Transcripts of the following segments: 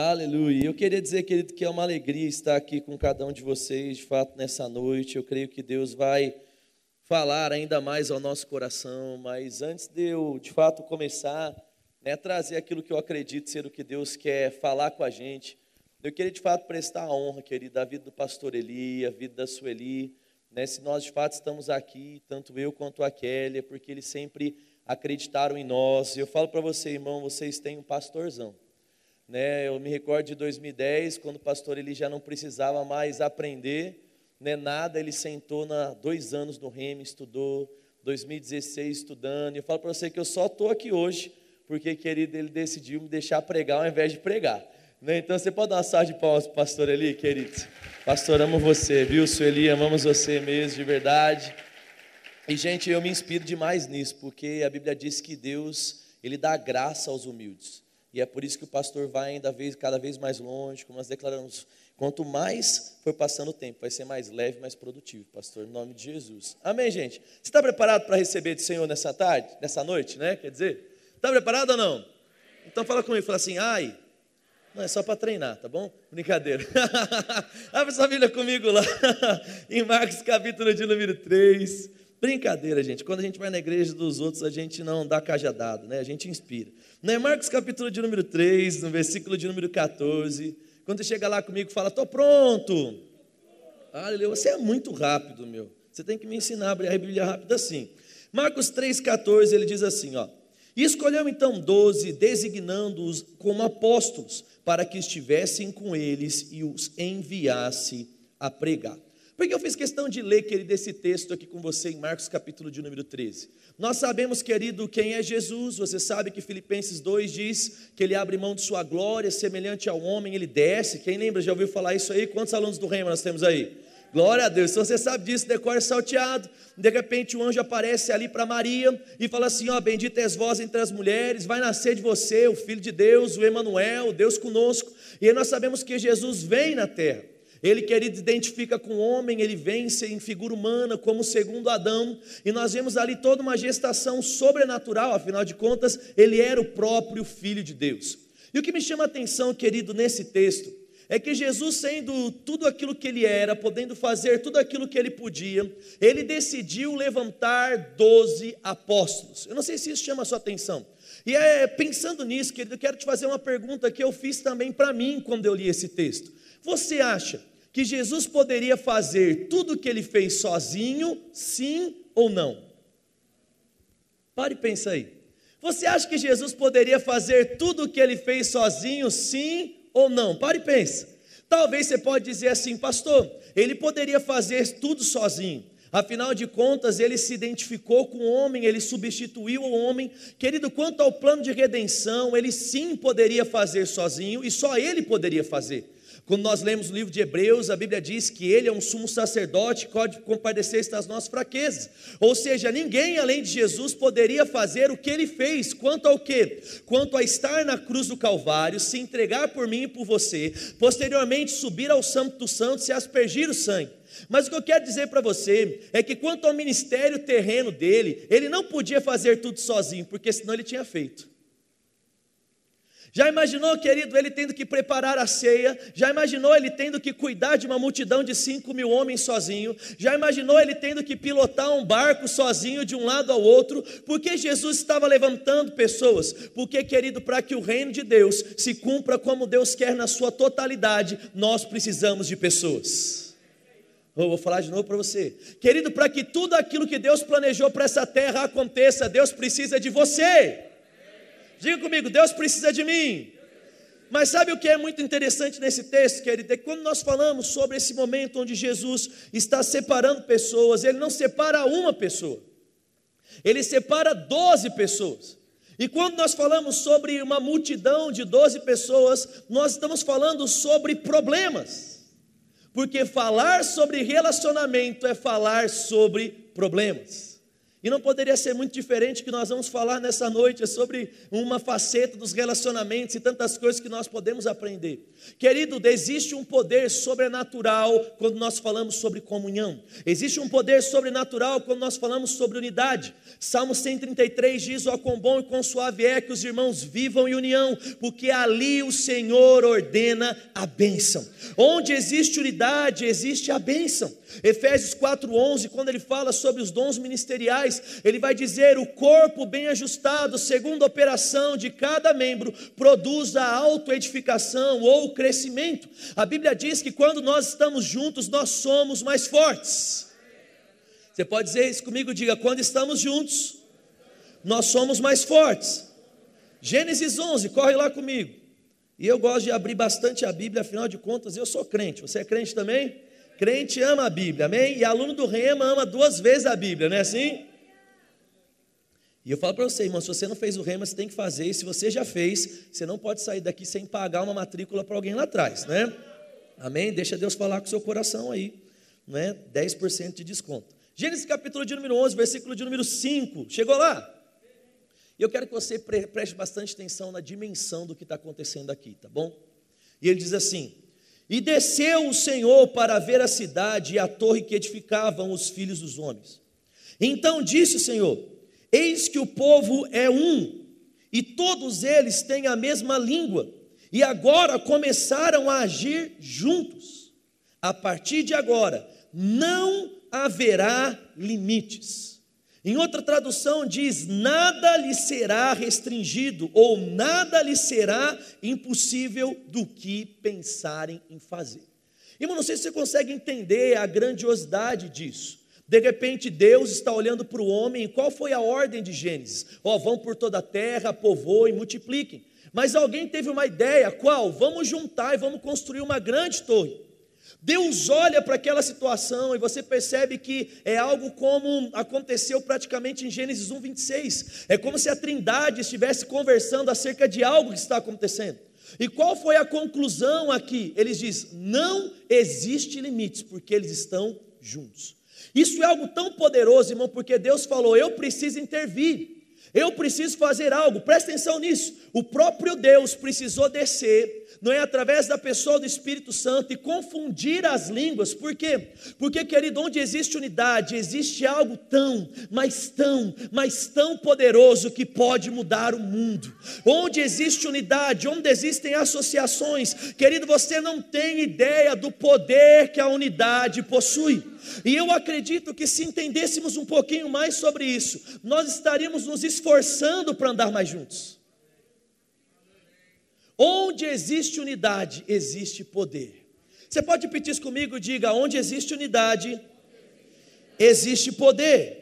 Aleluia. Eu queria dizer, querido, que é uma alegria estar aqui com cada um de vocês, de fato, nessa noite. Eu creio que Deus vai falar ainda mais ao nosso coração, mas antes de eu, de fato, começar, né, trazer aquilo que eu acredito ser o que Deus quer falar com a gente, eu queria, de fato, prestar a honra, querido, à vida do pastor Eli, à vida da Sueli, né, se nós, de fato, estamos aqui, tanto eu quanto a Kelly, é porque eles sempre acreditaram em nós. E eu falo para você, irmão, vocês têm um pastorzão. Né? Eu me recordo de 2010, quando o pastor ele já não precisava mais aprender né, nada, ele sentou na dois anos no REM, estudou, 2016 estudando. E eu falo para você que eu só estou aqui hoje porque, querido, ele decidiu me deixar pregar ao invés de pregar. Né? Então você pode dar uma salva de palmas para pastor Eli, querido? Pastor, amo você, viu, Sueli? Amamos você mesmo, de verdade. E, gente, eu me inspiro demais nisso, porque a Bíblia diz que Deus, Ele dá graça aos humildes. E é por isso que o pastor vai ainda vez, cada vez mais longe, como nós declaramos. Quanto mais for passando o tempo, vai ser mais leve, mais produtivo, pastor, em nome de Jesus. Amém, gente? Você está preparado para receber do Senhor nessa tarde, nessa noite, né? Quer dizer, está preparado ou não? Então fala comigo, fala assim, ai, não, é só para treinar, tá bom? Brincadeira. Abre sua Bíblia comigo lá, em Marcos capítulo de número 3. Brincadeira, gente. Quando a gente vai na igreja dos outros, a gente não dá cajadado, né? A gente inspira. Não é Marcos capítulo de número 3, no versículo de número 14. Quando você chega lá comigo fala, estou pronto. Aleluia. Você é muito rápido, meu. Você tem que me ensinar a abrir a Bíblia rápido assim. Marcos 3,14, ele diz assim, ó. E escolheu então doze, designando-os como apóstolos, para que estivessem com eles e os enviasse a pregar. Porque eu fiz questão de ler, querido, esse texto aqui com você em Marcos capítulo de número 13. Nós sabemos, querido, quem é Jesus. Você sabe que Filipenses 2 diz que ele abre mão de sua glória, semelhante ao homem, ele desce. Quem lembra, já ouviu falar isso aí? Quantos alunos do reino nós temos aí? Glória a Deus. Se você sabe disso, decore salteado. De repente o anjo aparece ali para Maria e fala assim: ó, bendita és vós entre as mulheres, vai nascer de você o Filho de Deus, o Emanuel, Deus conosco. E aí nós sabemos que Jesus vem na terra. Ele, querido, identifica com o homem, ele vence em figura humana, como segundo Adão, e nós vemos ali toda uma gestação sobrenatural, afinal de contas, ele era o próprio Filho de Deus. E o que me chama a atenção, querido, nesse texto, é que Jesus, sendo tudo aquilo que ele era, podendo fazer tudo aquilo que ele podia, ele decidiu levantar doze apóstolos. Eu não sei se isso chama a sua atenção. E é, pensando nisso, querido, eu quero te fazer uma pergunta que eu fiz também para mim quando eu li esse texto. Você acha que Jesus poderia fazer tudo o que ele fez sozinho, sim ou não? Pare e pensa aí. Você acha que Jesus poderia fazer tudo o que ele fez sozinho, sim ou não? Pare e pensa. Talvez você pode dizer assim, pastor, ele poderia fazer tudo sozinho. Afinal de contas, ele se identificou com o homem, ele substituiu o homem. Querido, quanto ao plano de redenção, ele sim poderia fazer sozinho e só ele poderia fazer. Quando nós lemos o livro de Hebreus, a Bíblia diz que ele é um sumo sacerdote que pode compadecer-se das nossas fraquezas. Ou seja, ninguém além de Jesus poderia fazer o que ele fez. Quanto ao que? Quanto a estar na cruz do Calvário, se entregar por mim e por você, posteriormente subir ao Santo dos Santos e aspergir o sangue. Mas o que eu quero dizer para você é que quanto ao ministério terreno dele, ele não podia fazer tudo sozinho, porque senão ele tinha feito. Já imaginou, querido, ele tendo que preparar a ceia? Já imaginou ele tendo que cuidar de uma multidão de cinco mil homens sozinho? Já imaginou ele tendo que pilotar um barco sozinho de um lado ao outro? Porque Jesus estava levantando pessoas? Porque, querido, para que o reino de Deus se cumpra como Deus quer na sua totalidade, nós precisamos de pessoas. Eu vou falar de novo para você. Querido, para que tudo aquilo que Deus planejou para essa terra aconteça, Deus precisa de você. Diga comigo, Deus precisa de mim. Mas sabe o que é muito interessante nesse texto, querido? É que quando nós falamos sobre esse momento onde Jesus está separando pessoas, Ele não separa uma pessoa, Ele separa doze pessoas. E quando nós falamos sobre uma multidão de doze pessoas, nós estamos falando sobre problemas. Porque falar sobre relacionamento é falar sobre problemas. E não poderia ser muito diferente que nós vamos falar nessa noite, sobre uma faceta dos relacionamentos e tantas coisas que nós podemos aprender. Querido, existe um poder sobrenatural quando nós falamos sobre comunhão. Existe um poder sobrenatural quando nós falamos sobre unidade. Salmo 133 diz: Ó, quão bom e quão suave é que os irmãos vivam em união, porque ali o Senhor ordena a bênção. Onde existe unidade, existe a bênção. Efésios 4:11, quando ele fala sobre os dons ministeriais, ele vai dizer: "O corpo bem ajustado, segundo a operação de cada membro, produz a autoedificação ou crescimento". A Bíblia diz que quando nós estamos juntos, nós somos mais fortes. Você pode dizer isso comigo? Diga: quando estamos juntos, nós somos mais fortes. Gênesis 11, corre lá comigo. E eu gosto de abrir bastante a Bíblia, afinal de contas, eu sou crente. Você é crente também? Crente ama a Bíblia, amém? E aluno do Rema ama duas vezes a Bíblia, não é assim? E eu falo para você, irmão, se você não fez o Rema, você tem que fazer. E se você já fez, você não pode sair daqui sem pagar uma matrícula para alguém lá atrás, né? Amém? Deixa Deus falar com o seu coração aí, né? 10% de desconto. Gênesis capítulo de número 11, versículo de número 5. Chegou lá? Eu quero que você preste bastante atenção na dimensão do que está acontecendo aqui, tá bom? E ele diz assim: e desceu o Senhor para ver a cidade e a torre que edificavam os filhos dos homens. Então disse o Senhor: Eis que o povo é um, e todos eles têm a mesma língua, e agora começaram a agir juntos. A partir de agora, não haverá limites. Em outra tradução diz: nada lhe será restringido, ou nada lhe será impossível do que pensarem em fazer. Irmão, não sei se você consegue entender a grandiosidade disso. De repente, Deus está olhando para o homem, qual foi a ordem de Gênesis? Ó, oh, vão por toda a terra, povoem, multipliquem. Mas alguém teve uma ideia, qual? Vamos juntar e vamos construir uma grande torre. Deus olha para aquela situação e você percebe que é algo como aconteceu praticamente em Gênesis 1, 26. É como se a Trindade estivesse conversando acerca de algo que está acontecendo. E qual foi a conclusão aqui? Eles dizem: não existe limites, porque eles estão juntos. Isso é algo tão poderoso, irmão, porque Deus falou: eu preciso intervir. Eu preciso fazer algo, presta atenção nisso. O próprio Deus precisou descer não é através da pessoa do Espírito Santo e confundir as línguas, por quê? Porque, querido, onde existe unidade, existe algo tão, mas tão, mas tão poderoso que pode mudar o mundo. Onde existe unidade, onde existem associações, querido, você não tem ideia do poder que a unidade possui. E eu acredito que se entendêssemos um pouquinho mais sobre isso, nós estaríamos nos esforçando para andar mais juntos. Onde existe unidade, existe poder. Você pode repetir isso comigo? Diga: onde existe unidade, existe poder.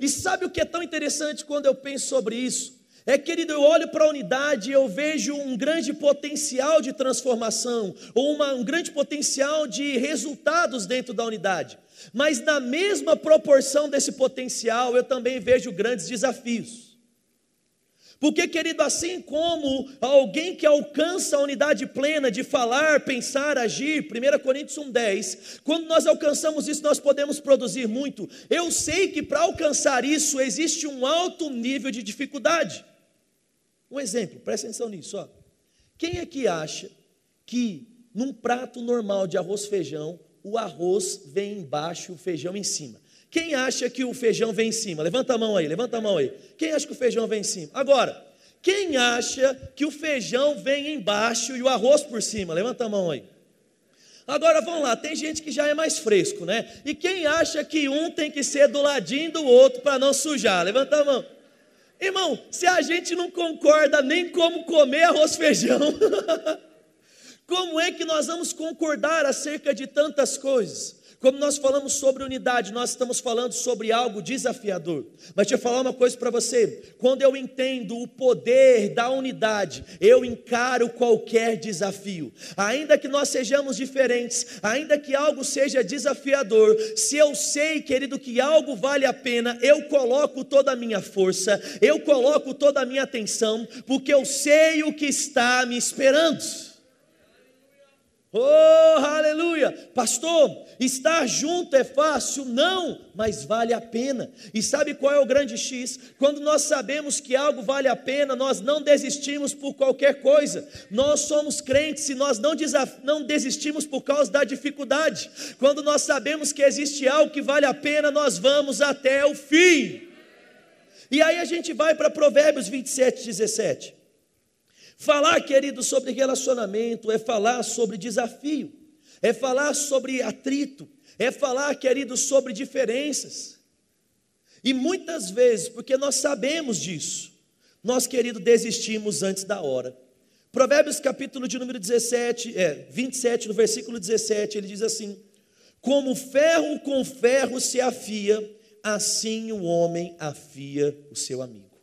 E sabe o que é tão interessante quando eu penso sobre isso? É, querido, eu olho para a unidade e eu vejo um grande potencial de transformação, ou uma, um grande potencial de resultados dentro da unidade. Mas na mesma proporção desse potencial, eu também vejo grandes desafios. Porque, querido, assim como alguém que alcança a unidade plena de falar, pensar, agir, 1 Coríntios 1,10, quando nós alcançamos isso, nós podemos produzir muito. Eu sei que para alcançar isso existe um alto nível de dificuldade. Um exemplo, presta atenção nisso. Ó. Quem é que acha que num prato normal de arroz feijão, o arroz vem embaixo e o feijão em cima? Quem acha que o feijão vem em cima? Levanta a mão aí, levanta a mão aí. Quem acha que o feijão vem em cima? Agora, quem acha que o feijão vem embaixo e o arroz por cima? Levanta a mão aí. Agora vamos lá, tem gente que já é mais fresco, né? E quem acha que um tem que ser do ladinho do outro para não sujar? Levanta a mão. Irmão, se a gente não concorda nem como comer arroz feijão, como é que nós vamos concordar acerca de tantas coisas? Como nós falamos sobre unidade, nós estamos falando sobre algo desafiador. Mas deixa eu falar uma coisa para você: quando eu entendo o poder da unidade, eu encaro qualquer desafio. Ainda que nós sejamos diferentes, ainda que algo seja desafiador, se eu sei, querido, que algo vale a pena, eu coloco toda a minha força, eu coloco toda a minha atenção, porque eu sei o que está me esperando. Oh, aleluia! Pastor, estar junto é fácil? Não, mas vale a pena. E sabe qual é o grande X? Quando nós sabemos que algo vale a pena, nós não desistimos por qualquer coisa. Nós somos crentes e nós não, não desistimos por causa da dificuldade. Quando nós sabemos que existe algo que vale a pena, nós vamos até o fim. E aí a gente vai para Provérbios 27, 17. Falar, querido, sobre relacionamento é falar sobre desafio, é falar sobre atrito, é falar, querido, sobre diferenças. E muitas vezes, porque nós sabemos disso, nós, querido, desistimos antes da hora. Provérbios capítulo de número 17, é, 27, no versículo 17, ele diz assim: Como ferro com ferro se afia, assim o homem afia o seu amigo.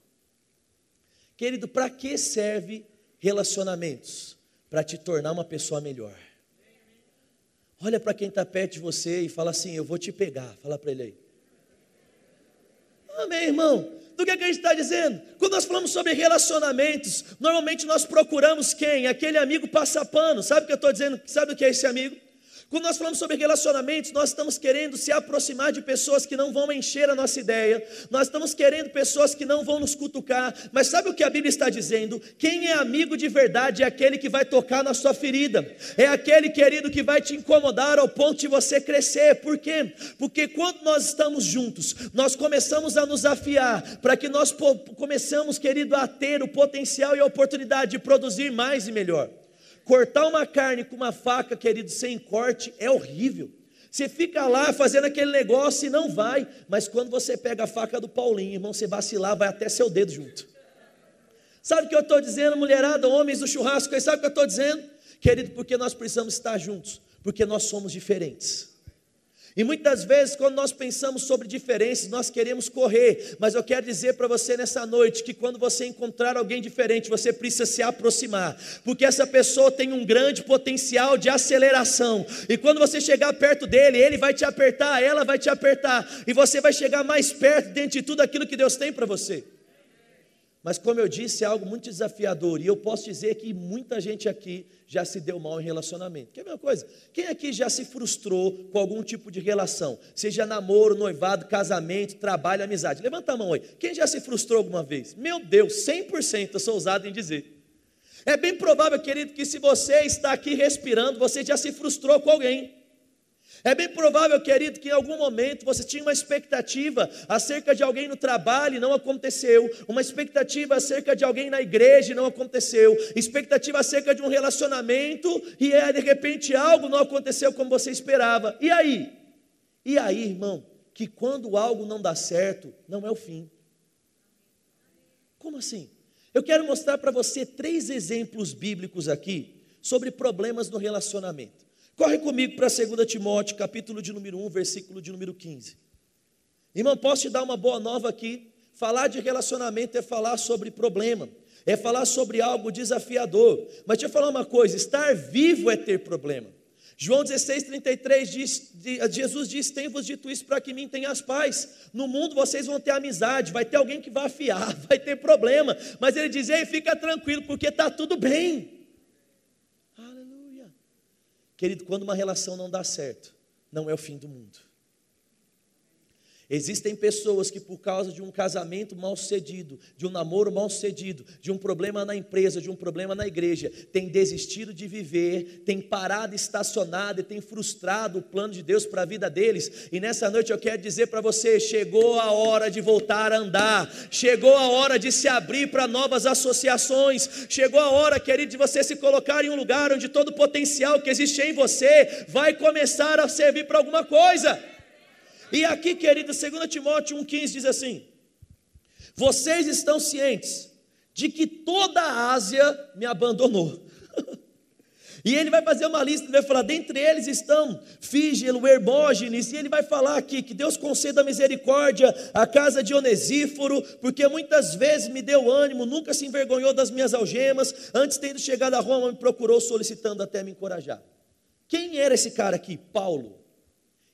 Querido, para que serve relacionamentos para te tornar uma pessoa melhor. Olha para quem está perto de você e fala assim: Eu vou te pegar. Fala para ele aí. Amém, irmão. Do que, que a gente está dizendo? Quando nós falamos sobre relacionamentos, normalmente nós procuramos quem? Aquele amigo passapano. Sabe o que eu estou dizendo? Sabe o que é esse amigo? Quando nós falamos sobre relacionamentos, nós estamos querendo se aproximar de pessoas que não vão encher a nossa ideia, nós estamos querendo pessoas que não vão nos cutucar, mas sabe o que a Bíblia está dizendo? Quem é amigo de verdade é aquele que vai tocar na sua ferida, é aquele querido que vai te incomodar ao ponto de você crescer, por quê? Porque quando nós estamos juntos, nós começamos a nos afiar, para que nós começamos, querido, a ter o potencial e a oportunidade de produzir mais e melhor. Cortar uma carne com uma faca, querido, sem corte, é horrível. Você fica lá fazendo aquele negócio e não vai, mas quando você pega a faca do Paulinho, irmão, você vacilar, vai até seu dedo junto. Sabe o que eu estou dizendo, mulherada, homens do churrasco? Sabe o que eu estou dizendo? Querido, porque nós precisamos estar juntos, porque nós somos diferentes. E muitas vezes, quando nós pensamos sobre diferenças, nós queremos correr, mas eu quero dizer para você nessa noite que quando você encontrar alguém diferente, você precisa se aproximar, porque essa pessoa tem um grande potencial de aceleração, e quando você chegar perto dele, ele vai te apertar, ela vai te apertar, e você vai chegar mais perto dentro de tudo aquilo que Deus tem para você. Mas, como eu disse, é algo muito desafiador, e eu posso dizer que muita gente aqui já se deu mal em relacionamento. Quer ver uma coisa? Quem aqui já se frustrou com algum tipo de relação? Seja namoro, noivado, casamento, trabalho, amizade. Levanta a mão aí. Quem já se frustrou alguma vez? Meu Deus, 100% eu sou ousado em dizer. É bem provável, querido, que se você está aqui respirando, você já se frustrou com alguém. É bem provável, querido, que em algum momento você tinha uma expectativa acerca de alguém no trabalho e não aconteceu, uma expectativa acerca de alguém na igreja e não aconteceu, expectativa acerca de um relacionamento e é, de repente algo não aconteceu como você esperava. E aí? E aí, irmão, que quando algo não dá certo, não é o fim. Como assim? Eu quero mostrar para você três exemplos bíblicos aqui sobre problemas no relacionamento. Corre comigo para 2 Timóteo, capítulo de número 1, versículo de número 15. Irmão, posso te dar uma boa nova aqui? Falar de relacionamento é falar sobre problema, é falar sobre algo desafiador. Mas deixa eu falar uma coisa: estar vivo é ter problema. João 16, 33 diz: Jesus diz: Tenho-vos dito isso para que mim tenhas paz. No mundo vocês vão ter amizade, vai ter alguém que vai afiar, vai ter problema. Mas ele diz: Ei, fica tranquilo, porque está tudo bem. Querido, quando uma relação não dá certo, não é o fim do mundo. Existem pessoas que, por causa de um casamento mal sucedido, de um namoro mal sucedido, de um problema na empresa, de um problema na igreja, têm desistido de viver, têm parado estacionado e têm frustrado o plano de Deus para a vida deles. E nessa noite eu quero dizer para você: chegou a hora de voltar a andar, chegou a hora de se abrir para novas associações, chegou a hora, querido, de você se colocar em um lugar onde todo o potencial que existe em você vai começar a servir para alguma coisa. E aqui, querido, 2 Timóteo 1,15 diz assim: Vocês estão cientes de que toda a Ásia me abandonou. E ele vai fazer uma lista, ele vai falar, dentre eles estão Fígelo, Hermógenes, e ele vai falar aqui que Deus conceda misericórdia à casa de Onesíforo, porque muitas vezes me deu ânimo, nunca se envergonhou das minhas algemas, antes tendo chegado a Roma, me procurou solicitando até me encorajar. Quem era esse cara aqui? Paulo.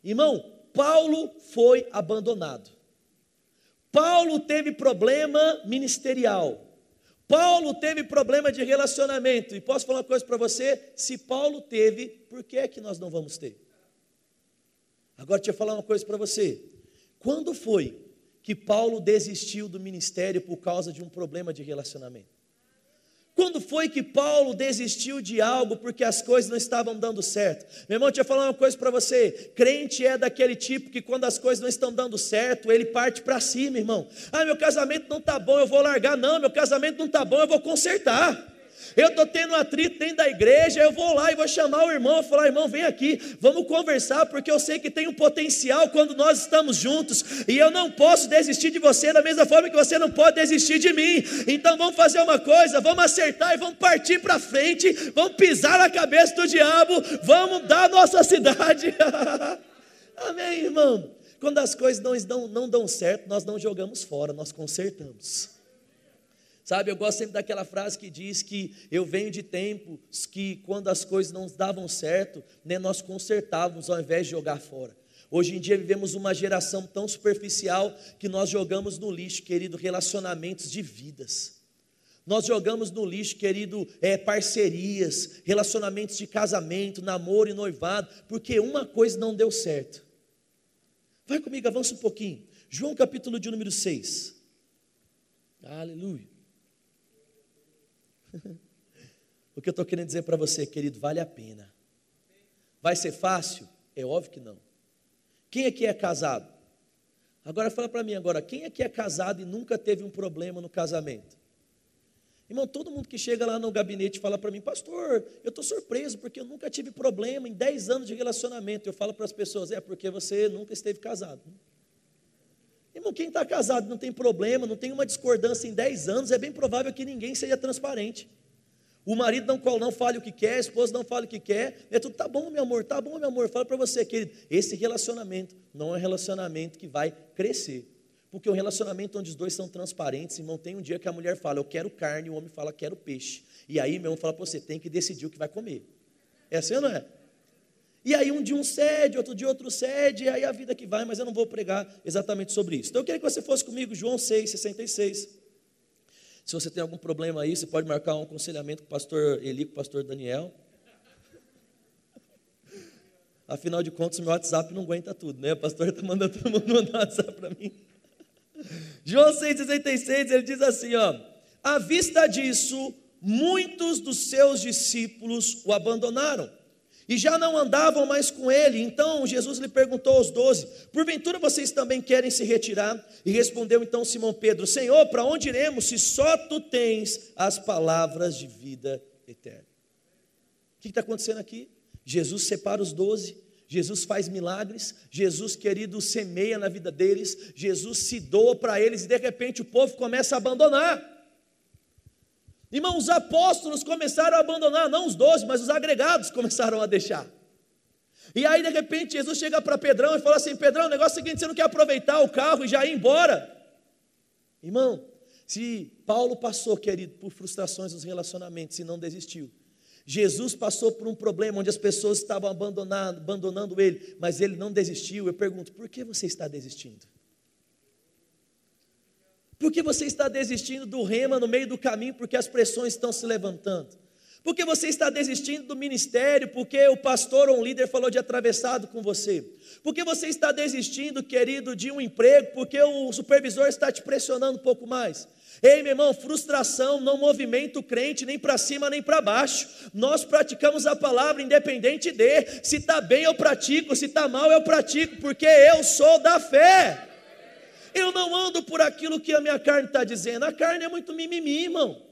Irmão, Paulo foi abandonado. Paulo teve problema ministerial. Paulo teve problema de relacionamento. E posso falar uma coisa para você? Se Paulo teve, por que é que nós não vamos ter? Agora deixa eu falar uma coisa para você. Quando foi que Paulo desistiu do ministério por causa de um problema de relacionamento? Quando foi que Paulo desistiu de algo porque as coisas não estavam dando certo? Meu irmão, deixa eu falar uma coisa para você. Crente é daquele tipo que quando as coisas não estão dando certo, ele parte para cima, irmão. Ah, meu casamento não está bom, eu vou largar. Não, meu casamento não está bom, eu vou consertar. Eu estou tendo atrito dentro da igreja, eu vou lá e vou chamar o irmão, vou falar, irmão, vem aqui, vamos conversar, porque eu sei que tem um potencial quando nós estamos juntos, e eu não posso desistir de você da mesma forma que você não pode desistir de mim. Então vamos fazer uma coisa, vamos acertar e vamos partir para frente, vamos pisar na cabeça do diabo, vamos dar a nossa cidade. Amém, irmão. Quando as coisas não, não, não dão certo, nós não jogamos fora, nós consertamos. Sabe, eu gosto sempre daquela frase que diz que eu venho de tempos que quando as coisas não davam certo, né, nós consertávamos ao invés de jogar fora. Hoje em dia vivemos uma geração tão superficial que nós jogamos no lixo, querido, relacionamentos de vidas. Nós jogamos no lixo, querido, é, parcerias, relacionamentos de casamento, namoro e noivado, porque uma coisa não deu certo. Vai comigo, avança um pouquinho. João capítulo de número 6. Aleluia. o que eu estou querendo dizer para você, querido, vale a pena. Vai ser fácil? É óbvio que não. Quem aqui é casado? Agora fala para mim agora, quem aqui é casado e nunca teve um problema no casamento? Irmão, todo mundo que chega lá no gabinete fala para mim, pastor, eu estou surpreso porque eu nunca tive problema em 10 anos de relacionamento. Eu falo para as pessoas, é porque você nunca esteve casado. Irmão, quem está casado não tem problema, não tem uma discordância em 10 anos, é bem provável que ninguém seja transparente. O marido não, não fale o que quer, a esposa não fale o que quer, é tudo, tá bom, meu amor, tá bom, meu amor. Fala para você, querido, esse relacionamento não é um relacionamento que vai crescer. Porque um relacionamento onde os dois são transparentes, irmão, tem um dia que a mulher fala, eu quero carne, e o homem fala, quero peixe. E aí, meu irmão fala para você, tem que decidir o que vai comer. É assim ou não é? E aí um dia um cede, outro dia outro cede, e aí a vida que vai, mas eu não vou pregar exatamente sobre isso. Então eu queria que você fosse comigo, João 6, 66. Se você tem algum problema aí, você pode marcar um aconselhamento com o pastor Eli, com o pastor Daniel. Afinal de contas, meu WhatsApp não aguenta tudo, né? O pastor está mandando todo mundo mandar WhatsApp para mim. João 6,66, ele diz assim: ó, à vista disso, muitos dos seus discípulos o abandonaram e já não andavam mais com ele. Então Jesus lhe perguntou aos doze: Porventura vocês também querem se retirar? E respondeu então Simão Pedro: Senhor, para onde iremos se só tu tens as palavras de vida eterna? O que está acontecendo aqui? Jesus separa os doze. Jesus faz milagres, Jesus, querido, semeia na vida deles, Jesus se doa para eles e de repente o povo começa a abandonar. Irmão, os apóstolos começaram a abandonar, não os doze, mas os agregados começaram a deixar. E aí, de repente, Jesus chega para Pedrão e fala assim: Pedrão, o negócio é o seguinte: você não quer aproveitar o carro e já ir embora? Irmão, se Paulo passou, querido, por frustrações nos relacionamentos e não desistiu, Jesus passou por um problema onde as pessoas estavam abandonando, ele, mas ele não desistiu. Eu pergunto: por que você está desistindo? Por que você está desistindo do rema no meio do caminho porque as pressões estão se levantando? Por que você está desistindo do ministério porque o pastor ou um líder falou de atravessado com você? Por que você está desistindo, querido, de um emprego porque o supervisor está te pressionando um pouco mais? Ei, meu irmão, frustração não movimenta o crente nem para cima nem para baixo. Nós praticamos a palavra independente de se está bem eu pratico, se está mal eu pratico, porque eu sou da fé. Eu não ando por aquilo que a minha carne está dizendo. A carne é muito mimimi, irmão.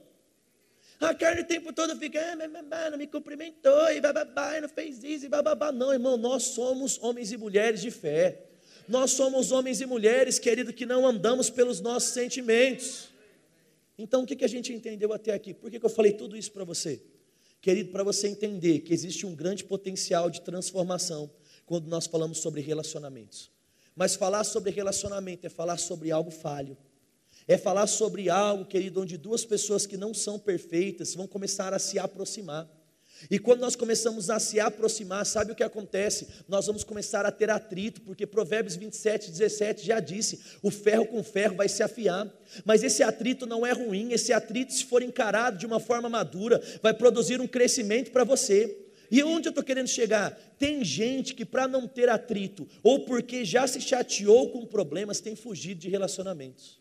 A carne o tempo todo fica, ah, não me cumprimentou, e bababá, não fez isso, e bababá. Não, irmão, nós somos homens e mulheres de fé. Nós somos homens e mulheres, querido, que não andamos pelos nossos sentimentos. Então, o que, que a gente entendeu até aqui? Por que, que eu falei tudo isso para você? Querido, para você entender que existe um grande potencial de transformação quando nós falamos sobre relacionamentos. Mas falar sobre relacionamento é falar sobre algo falho. É falar sobre algo, querido, onde duas pessoas que não são perfeitas vão começar a se aproximar. E quando nós começamos a se aproximar, sabe o que acontece? Nós vamos começar a ter atrito, porque Provérbios 27, 17 já disse: o ferro com ferro vai se afiar. Mas esse atrito não é ruim, esse atrito, se for encarado de uma forma madura, vai produzir um crescimento para você. E onde eu estou querendo chegar? Tem gente que, para não ter atrito, ou porque já se chateou com problemas, tem fugido de relacionamentos.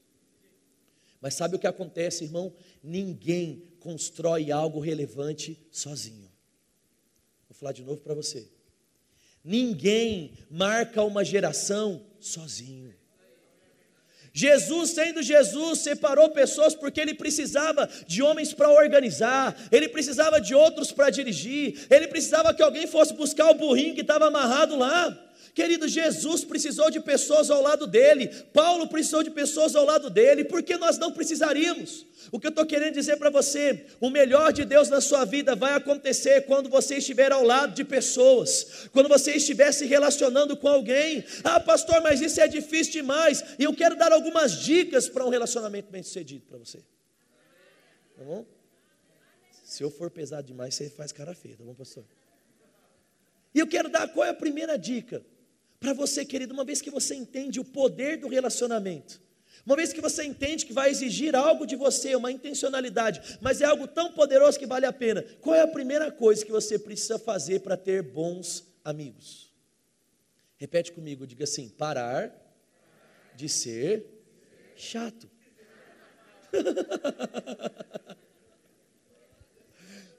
Mas sabe o que acontece, irmão? Ninguém constrói algo relevante sozinho. Vou falar de novo para você. Ninguém marca uma geração sozinho. Jesus, sendo Jesus, separou pessoas porque ele precisava de homens para organizar, ele precisava de outros para dirigir, ele precisava que alguém fosse buscar o burrinho que estava amarrado lá. Querido, Jesus precisou de pessoas ao lado dele, Paulo precisou de pessoas ao lado dele, porque nós não precisaríamos. O que eu estou querendo dizer para você, o melhor de Deus na sua vida vai acontecer quando você estiver ao lado de pessoas, quando você estiver se relacionando com alguém. Ah, pastor, mas isso é difícil demais. E eu quero dar algumas dicas para um relacionamento bem sucedido para você. Tá bom? Se eu for pesado demais, você faz cara feia, tá bom, pastor? E eu quero dar qual é a primeira dica? Para você, querido, uma vez que você entende o poder do relacionamento, uma vez que você entende que vai exigir algo de você, uma intencionalidade, mas é algo tão poderoso que vale a pena, qual é a primeira coisa que você precisa fazer para ter bons amigos? Repete comigo, diga assim: parar de ser chato.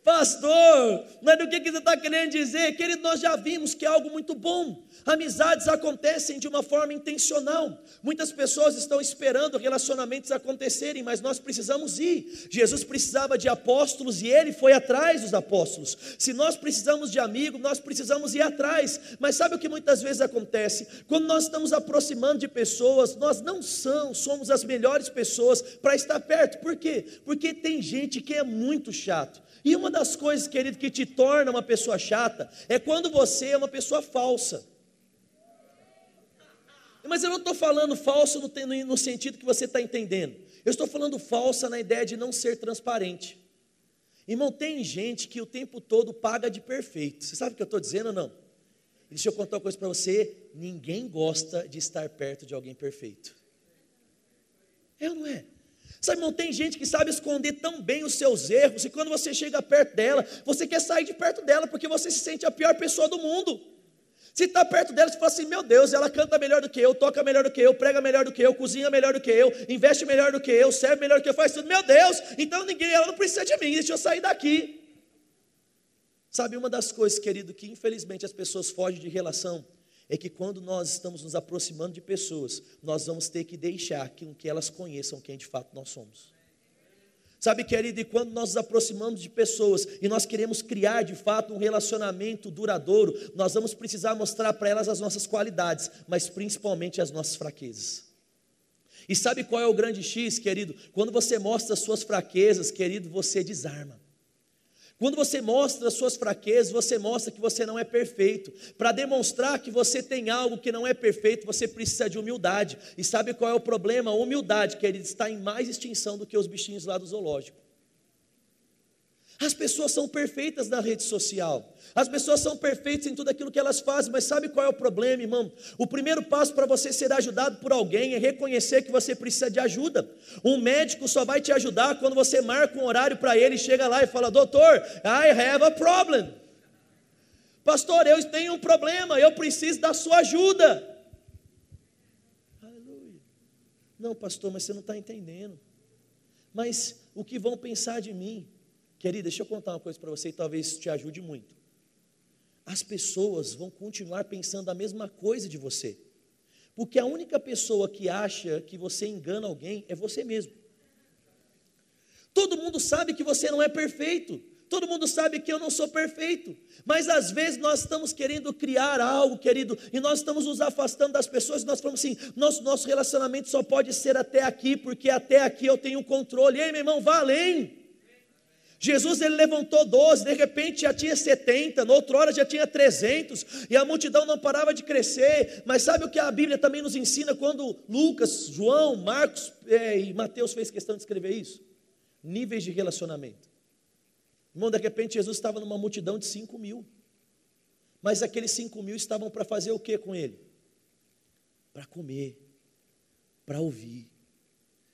Pastor, mas do que, que você está querendo dizer? Querido, nós já vimos que é algo muito bom. Amizades acontecem de uma forma intencional. Muitas pessoas estão esperando relacionamentos acontecerem, mas nós precisamos ir. Jesus precisava de apóstolos e ele foi atrás dos apóstolos. Se nós precisamos de amigos, nós precisamos ir atrás. Mas sabe o que muitas vezes acontece? Quando nós estamos aproximando de pessoas, nós não são, somos as melhores pessoas para estar perto. Por quê? Porque tem gente que é muito chato. E uma das coisas, querido, que te torna uma pessoa chata é quando você é uma pessoa falsa. Mas eu não estou falando falso no, no sentido que você está entendendo. Eu estou falando falsa na ideia de não ser transparente. Irmão, tem gente que o tempo todo paga de perfeito. Você sabe o que eu estou dizendo ou não? Deixa eu contar uma coisa para você: ninguém gosta de estar perto de alguém perfeito. É ou não é? Sabe, não tem gente que sabe esconder tão bem os seus erros, e quando você chega perto dela, você quer sair de perto dela, porque você se sente a pior pessoa do mundo. Se está perto dela, você fala assim: meu Deus, ela canta melhor do que eu, toca melhor do que eu, prega melhor do que eu, cozinha melhor do que eu, investe melhor do que eu, serve melhor do que eu, faz tudo. Meu Deus, então ninguém, ela não precisa de mim, deixa eu sair daqui. Sabe, uma das coisas, querido, que infelizmente as pessoas fogem de relação é que quando nós estamos nos aproximando de pessoas, nós vamos ter que deixar que, que elas conheçam quem de fato nós somos. Sabe, querido, e quando nós nos aproximamos de pessoas e nós queremos criar de fato um relacionamento duradouro, nós vamos precisar mostrar para elas as nossas qualidades, mas principalmente as nossas fraquezas. E sabe qual é o grande X, querido? Quando você mostra as suas fraquezas, querido, você desarma. Quando você mostra as suas fraquezas, você mostra que você não é perfeito. Para demonstrar que você tem algo que não é perfeito, você precisa de humildade. E sabe qual é o problema? A humildade, que ele está em mais extinção do que os bichinhos lá do zoológico. As pessoas são perfeitas na rede social. As pessoas são perfeitas em tudo aquilo que elas fazem, mas sabe qual é o problema, irmão? O primeiro passo para você ser ajudado por alguém é reconhecer que você precisa de ajuda. Um médico só vai te ajudar quando você marca um horário para ele, chega lá e fala: "Doutor, I have a problem". Pastor, eu tenho um problema, eu preciso da sua ajuda. Aleluia. Não, pastor, mas você não está entendendo. Mas o que vão pensar de mim? Querida, deixa eu contar uma coisa para você e talvez te ajude muito. As pessoas vão continuar pensando a mesma coisa de você. Porque a única pessoa que acha que você engana alguém é você mesmo. Todo mundo sabe que você não é perfeito. Todo mundo sabe que eu não sou perfeito, mas às vezes nós estamos querendo criar algo, querido, e nós estamos nos afastando das pessoas, nós falamos assim: nosso, nosso relacionamento só pode ser até aqui, porque até aqui eu tenho controle. Ei, meu irmão, vá além. Jesus ele levantou 12, de repente já tinha 70, na outra hora já tinha 300, e a multidão não parava de crescer. Mas sabe o que a Bíblia também nos ensina quando Lucas, João, Marcos é, e Mateus fez questão de escrever isso? Níveis de relacionamento. Irmão, de repente Jesus estava numa multidão de 5 mil. Mas aqueles 5 mil estavam para fazer o que com ele? Para comer, para ouvir.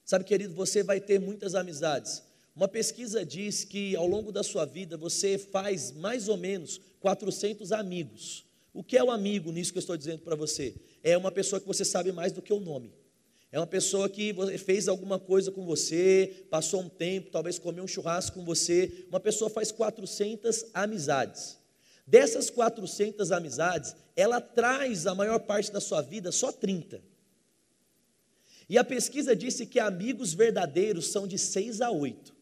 Sabe, querido, você vai ter muitas amizades. Uma pesquisa diz que ao longo da sua vida você faz mais ou menos 400 amigos. O que é o amigo nisso que eu estou dizendo para você? É uma pessoa que você sabe mais do que o nome. É uma pessoa que fez alguma coisa com você, passou um tempo, talvez comeu um churrasco com você. Uma pessoa faz 400 amizades. Dessas 400 amizades, ela traz a maior parte da sua vida só 30. E a pesquisa disse que amigos verdadeiros são de 6 a 8.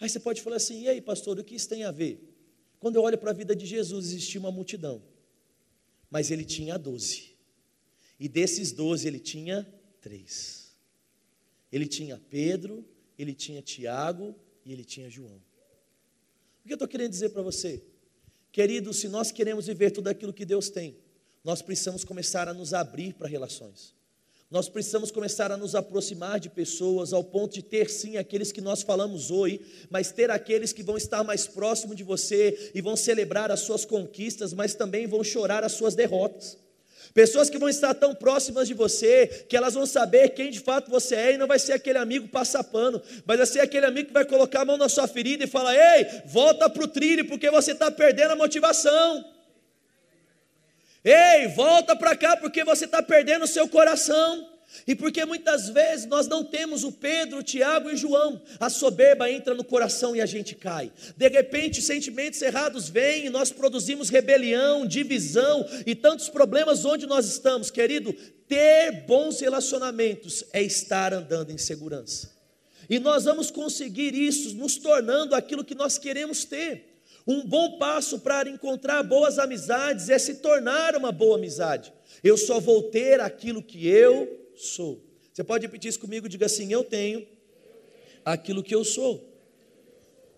Aí você pode falar assim: e aí, pastor, o que isso tem a ver? Quando eu olho para a vida de Jesus, existia uma multidão, mas ele tinha 12. E desses 12, ele tinha três. Ele tinha Pedro, ele tinha Tiago e ele tinha João. O que eu estou querendo dizer para você? Querido, se nós queremos viver tudo aquilo que Deus tem, nós precisamos começar a nos abrir para relações. Nós precisamos começar a nos aproximar de pessoas ao ponto de ter sim aqueles que nós falamos hoje, mas ter aqueles que vão estar mais próximo de você e vão celebrar as suas conquistas, mas também vão chorar as suas derrotas. Pessoas que vão estar tão próximas de você que elas vão saber quem de fato você é e não vai ser aquele amigo passapano, mas vai ser aquele amigo que vai colocar a mão na sua ferida e falar: Ei, volta para o trilho porque você está perdendo a motivação. Ei, volta para cá porque você está perdendo o seu coração. E porque muitas vezes nós não temos o Pedro, o Tiago e João, a soberba entra no coração e a gente cai. De repente, sentimentos errados vêm e nós produzimos rebelião, divisão e tantos problemas onde nós estamos, querido. Ter bons relacionamentos é estar andando em segurança. E nós vamos conseguir isso nos tornando aquilo que nós queremos ter. Um bom passo para encontrar boas amizades é se tornar uma boa amizade. Eu só vou ter aquilo que eu sou. Você pode repetir isso comigo? Diga assim: Eu tenho aquilo que eu sou.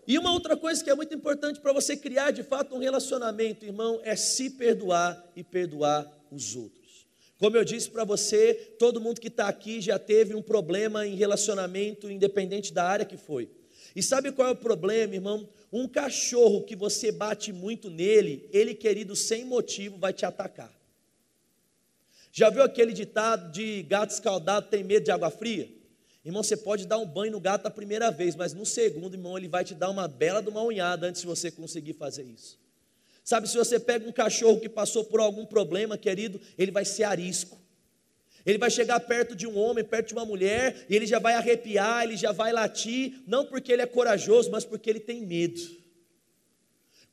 E uma outra coisa que é muito importante para você criar de fato um relacionamento, irmão, é se perdoar e perdoar os outros. Como eu disse para você, todo mundo que está aqui já teve um problema em relacionamento, independente da área que foi. E sabe qual é o problema, irmão? Um cachorro que você bate muito nele, ele, querido, sem motivo, vai te atacar. Já viu aquele ditado de gato escaldado tem medo de água fria? Irmão, você pode dar um banho no gato a primeira vez, mas no segundo, irmão, ele vai te dar uma bela de uma unhada antes de você conseguir fazer isso. Sabe, se você pega um cachorro que passou por algum problema, querido, ele vai ser arisco. Ele vai chegar perto de um homem, perto de uma mulher, e ele já vai arrepiar, ele já vai latir, não porque ele é corajoso, mas porque ele tem medo.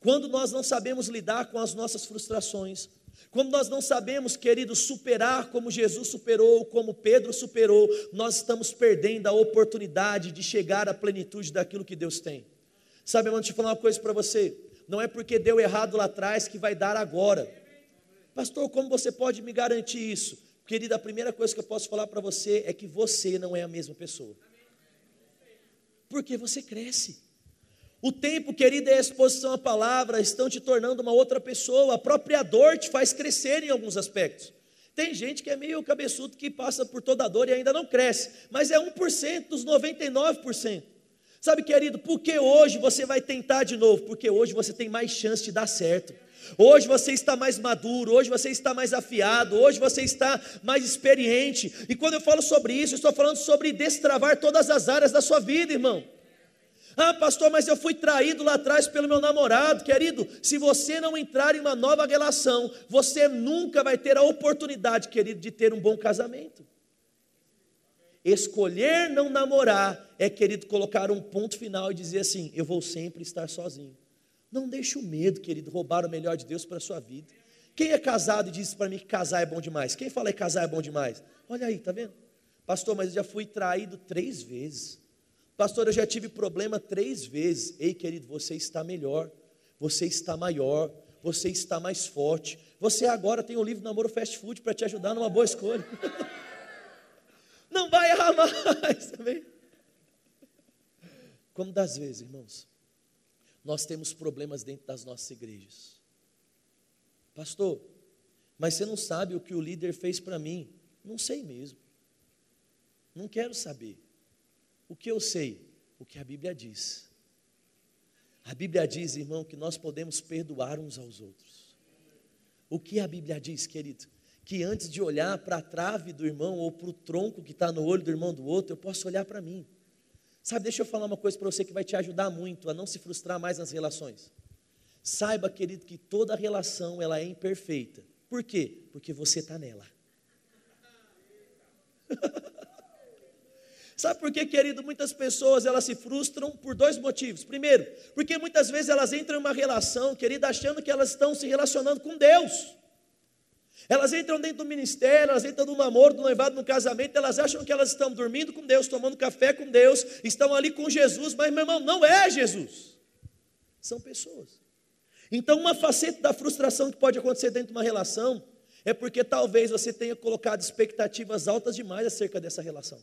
Quando nós não sabemos lidar com as nossas frustrações, quando nós não sabemos, querido, superar como Jesus superou, como Pedro superou, nós estamos perdendo a oportunidade de chegar à plenitude daquilo que Deus tem. Sabe, irmão, deixa eu falar uma coisa para você. Não é porque deu errado lá atrás que vai dar agora. Pastor, como você pode me garantir isso? Querida, a primeira coisa que eu posso falar para você é que você não é a mesma pessoa. Porque você cresce. O tempo, querida, e a exposição à palavra estão te tornando uma outra pessoa. A própria dor te faz crescer em alguns aspectos. Tem gente que é meio cabeçudo que passa por toda a dor e ainda não cresce, mas é 1% dos 99%. Sabe, querido, por que hoje você vai tentar de novo? Porque hoje você tem mais chance de dar certo. Hoje você está mais maduro, hoje você está mais afiado, hoje você está mais experiente. E quando eu falo sobre isso, eu estou falando sobre destravar todas as áreas da sua vida, irmão. Ah, pastor, mas eu fui traído lá atrás pelo meu namorado. Querido, se você não entrar em uma nova relação, você nunca vai ter a oportunidade, querido, de ter um bom casamento. Escolher não namorar é, querido, colocar um ponto final e dizer assim: eu vou sempre estar sozinho. Não deixe o medo, querido, roubar o melhor de Deus para a sua vida. Quem é casado e diz para mim que casar é bom demais? Quem fala que casar é bom demais? Olha aí, tá vendo? Pastor, mas eu já fui traído três vezes. Pastor, eu já tive problema três vezes. Ei, querido, você está melhor, você está maior, você está mais forte. Você agora tem um livro Namoro Fast Food para te ajudar numa boa escolha. Não vai errar mais, também. Como das vezes, irmãos, nós temos problemas dentro das nossas igrejas. Pastor, mas você não sabe o que o líder fez para mim? Não sei mesmo. Não quero saber. O que eu sei? O que a Bíblia diz. A Bíblia diz, irmão, que nós podemos perdoar uns aos outros. O que a Bíblia diz, querido? Que antes de olhar para a trave do irmão ou para o tronco que está no olho do irmão do outro, eu posso olhar para mim. Sabe, deixa eu falar uma coisa para você que vai te ajudar muito a não se frustrar mais nas relações. Saiba, querido, que toda relação ela é imperfeita. Por quê? Porque você está nela. Sabe por quê, querido? Muitas pessoas elas se frustram por dois motivos. Primeiro, porque muitas vezes elas entram em uma relação, querido, achando que elas estão se relacionando com Deus. Elas entram dentro do ministério, elas entram no namoro, no noivado, no casamento, elas acham que elas estão dormindo com Deus, tomando café com Deus, estão ali com Jesus, mas meu irmão, não é Jesus. São pessoas. Então, uma faceta da frustração que pode acontecer dentro de uma relação é porque talvez você tenha colocado expectativas altas demais acerca dessa relação.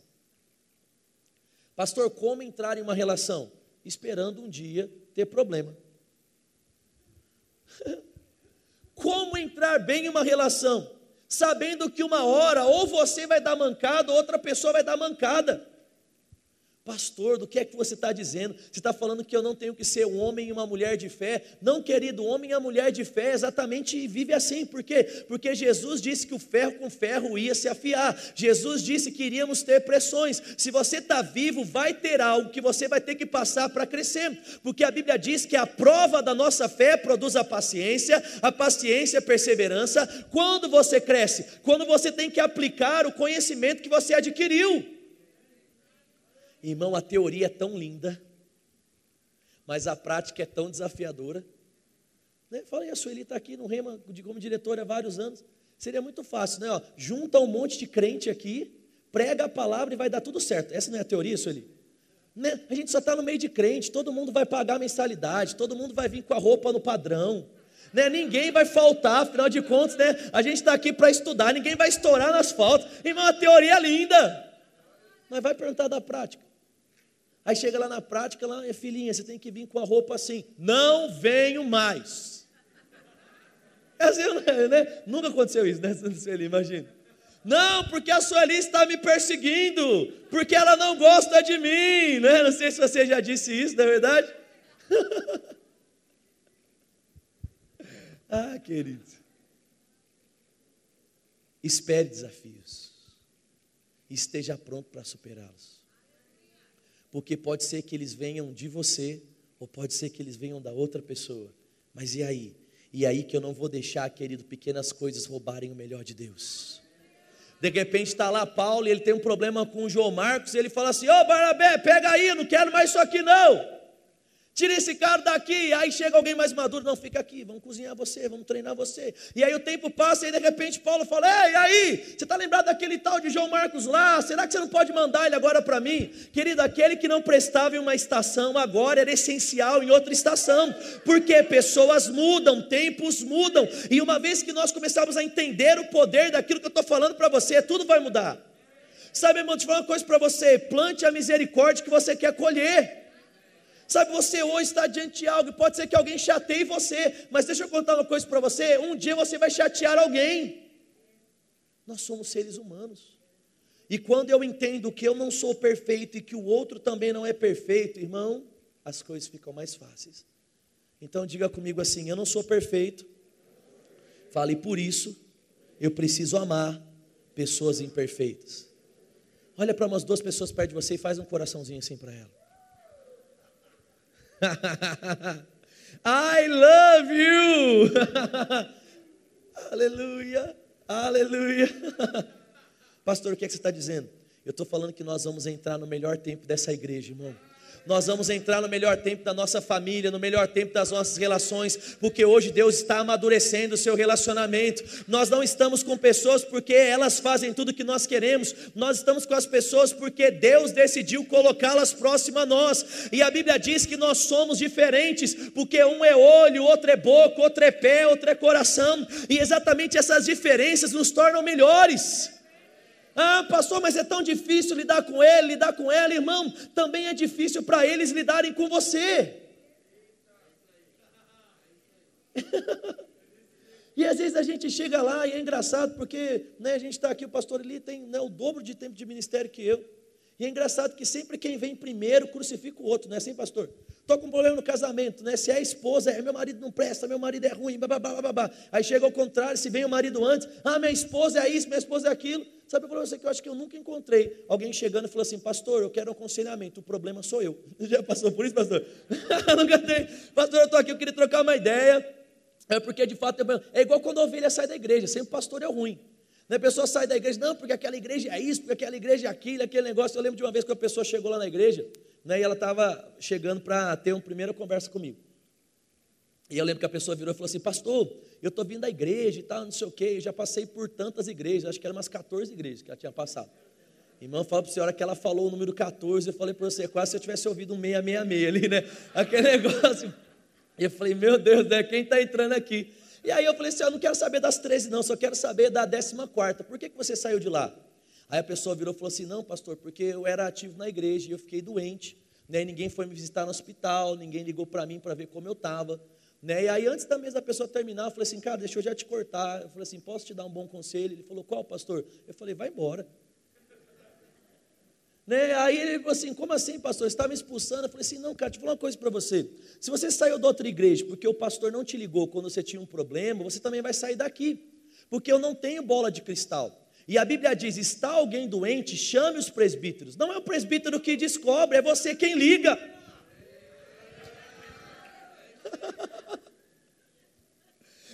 Pastor, como entrar em uma relação? Esperando um dia ter problema. como entrar bem em uma relação? Sabendo que uma hora ou você vai dar mancada, ou outra pessoa vai dar mancada. Pastor, do que é que você está dizendo? Você está falando que eu não tenho que ser um homem e uma mulher de fé? Não, querido, o homem e a mulher de fé exatamente vive assim. Por quê? Porque Jesus disse que o ferro com ferro ia se afiar. Jesus disse que iríamos ter pressões. Se você está vivo, vai ter algo que você vai ter que passar para crescer. Porque a Bíblia diz que a prova da nossa fé produz a paciência, a paciência a perseverança. Quando você cresce? Quando você tem que aplicar o conhecimento que você adquiriu. Irmão, a teoria é tão linda, mas a prática é tão desafiadora. Né? Falei, a Sueli está aqui no Rema como diretora há vários anos. Seria muito fácil, né? Ó, junta um monte de crente aqui, prega a palavra e vai dar tudo certo. Essa não é a teoria, Sueli? Né? A gente só está no meio de crente, todo mundo vai pagar mensalidade, todo mundo vai vir com a roupa no padrão. Né? Ninguém vai faltar, afinal de contas, né? a gente está aqui para estudar, ninguém vai estourar nas faltas. Irmão, a teoria é linda, mas vai perguntar da prática. Aí chega lá na prática, lá, filhinha, você tem que vir com a roupa assim. Não venho mais. É assim, né? Nunca aconteceu isso, né, Sueli? Imagina. Não, porque a Sueli está me perseguindo, porque ela não gosta de mim, né? Não sei se você já disse isso, não é verdade? ah, querido. Espere desafios. Esteja pronto para superá-los porque pode ser que eles venham de você, ou pode ser que eles venham da outra pessoa. Mas e aí? E aí que eu não vou deixar, querido, pequenas coisas roubarem o melhor de Deus. De repente está lá Paulo e ele tem um problema com o João Marcos, e ele fala assim: Ô oh, Barnabé, pega aí, não quero mais isso aqui não. Tira esse cara daqui. Aí chega alguém mais maduro, não, fica aqui, vamos cozinhar você, vamos treinar você. E aí o tempo passa e de repente Paulo fala: Ei, aí, você está lembrado daquele tal de João Marcos lá? Será que você não pode mandar ele agora para mim? Querido, aquele que não prestava em uma estação, agora era essencial em outra estação. Porque pessoas mudam, tempos mudam. E uma vez que nós começamos a entender o poder daquilo que eu estou falando para você, tudo vai mudar. Sabe, irmão, deixa eu falar uma coisa para você: plante a misericórdia que você quer colher. Sabe, você hoje está diante de algo, pode ser que alguém chateie você, mas deixa eu contar uma coisa para você: um dia você vai chatear alguém. Nós somos seres humanos. E quando eu entendo que eu não sou perfeito e que o outro também não é perfeito, irmão, as coisas ficam mais fáceis. Então diga comigo assim: eu não sou perfeito. Fale por isso, eu preciso amar pessoas imperfeitas. Olha para umas duas pessoas perto de você e faz um coraçãozinho assim para ela. I love you. aleluia, aleluia. Pastor, o que, é que você está dizendo? Eu estou falando que nós vamos entrar no melhor tempo dessa igreja, irmão nós vamos entrar no melhor tempo da nossa família, no melhor tempo das nossas relações, porque hoje Deus está amadurecendo o seu relacionamento. Nós não estamos com pessoas porque elas fazem tudo que nós queremos, nós estamos com as pessoas porque Deus decidiu colocá-las próximas a nós. E a Bíblia diz que nós somos diferentes, porque um é olho, outro é boca, outro é pé, outro é coração, e exatamente essas diferenças nos tornam melhores. Ah, pastor, mas é tão difícil lidar com ele, lidar com ela, irmão. Também é difícil para eles lidarem com você. e às vezes a gente chega lá e é engraçado porque né, a gente está aqui, o pastor ali tem né, o dobro de tempo de ministério que eu. E é engraçado que sempre quem vem primeiro crucifica o outro, não é assim, pastor? Estou com um problema no casamento, né? Se é a esposa, é meu marido não presta, meu marido é ruim, babá, babá. Aí chega ao contrário, se vem o marido antes, ah, minha esposa é isso, minha esposa é aquilo. Sabe para você que eu acho que eu nunca encontrei alguém chegando e falou assim, pastor, eu quero um aconselhamento, o problema sou eu. Já passou por isso, pastor? nunca tem. Pastor, eu estou aqui, eu queria trocar uma ideia. É porque de fato é igual quando a ovelha sai da igreja, sempre o pastor é ruim. A pessoa sai da igreja, não, porque aquela igreja é isso, porque aquela igreja é aquilo, aquele negócio. Eu lembro de uma vez que a pessoa chegou lá na igreja, né, e ela estava chegando para ter uma primeira conversa comigo. E eu lembro que a pessoa virou e falou assim: Pastor, eu estou vindo da igreja e tal, não sei o quê, eu já passei por tantas igrejas, acho que eram umas 14 igrejas que ela tinha passado. Irmão, fala para a senhora que ela falou o número 14, eu falei para você, quase se eu tivesse ouvido um 666 ali, né? Aquele negócio. E eu falei, meu Deus, né? quem está entrando aqui? E aí eu falei assim: eu não quero saber das 13, não, só quero saber da 14. Por que, que você saiu de lá? Aí a pessoa virou e falou assim: não, pastor, porque eu era ativo na igreja e eu fiquei doente. Né? Ninguém foi me visitar no hospital, ninguém ligou para mim para ver como eu estava. Né? E aí, antes da mesa da pessoa terminar, eu falei assim, cara, deixa eu já te cortar. Eu falei assim, posso te dar um bom conselho? Ele falou, qual, pastor? Eu falei, vai embora. Né? Aí ele falou assim: como assim, pastor? Você está me expulsando? Eu falei assim: não, cara, deixa eu falar uma coisa para você. Se você saiu da outra igreja porque o pastor não te ligou quando você tinha um problema, você também vai sair daqui. Porque eu não tenho bola de cristal. E a Bíblia diz: está alguém doente, chame os presbíteros. Não é o presbítero que descobre, é você quem liga.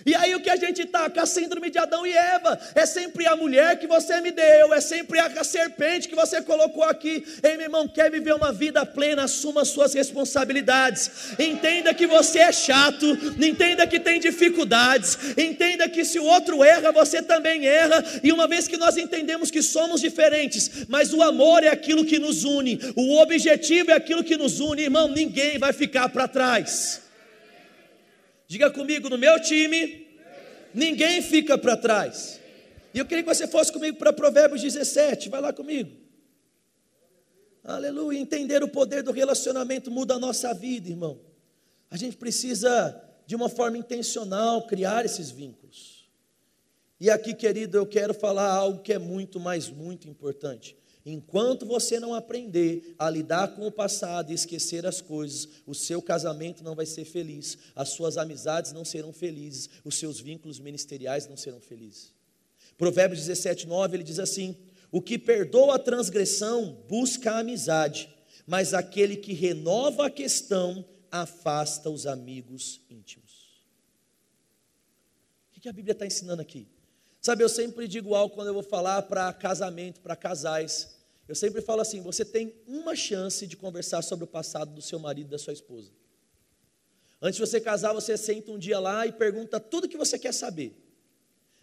E aí o que a gente está com a síndrome de Adão e Eva? É sempre a mulher que você me deu, é sempre a serpente que você colocou aqui. Ei, meu irmão, quer viver uma vida plena, assuma suas responsabilidades. Entenda que você é chato, entenda que tem dificuldades, entenda que se o outro erra, você também erra. E uma vez que nós entendemos que somos diferentes, mas o amor é aquilo que nos une, o objetivo é aquilo que nos une, irmão, ninguém vai ficar para trás. Diga comigo, no meu time, ninguém fica para trás. E eu queria que você fosse comigo para Provérbios 17, vai lá comigo. Aleluia. Entender o poder do relacionamento muda a nossa vida, irmão. A gente precisa, de uma forma intencional, criar esses vínculos. E aqui, querido, eu quero falar algo que é muito, mas muito importante. Enquanto você não aprender a lidar com o passado e esquecer as coisas, o seu casamento não vai ser feliz, as suas amizades não serão felizes, os seus vínculos ministeriais não serão felizes. Provérbios 17, 9, ele diz assim: O que perdoa a transgressão busca a amizade, mas aquele que renova a questão afasta os amigos íntimos. O que a Bíblia está ensinando aqui? Sabe, eu sempre digo algo quando eu vou falar para casamento, para casais. Eu sempre falo assim: você tem uma chance de conversar sobre o passado do seu marido da sua esposa. Antes de você casar, você senta um dia lá e pergunta tudo que você quer saber.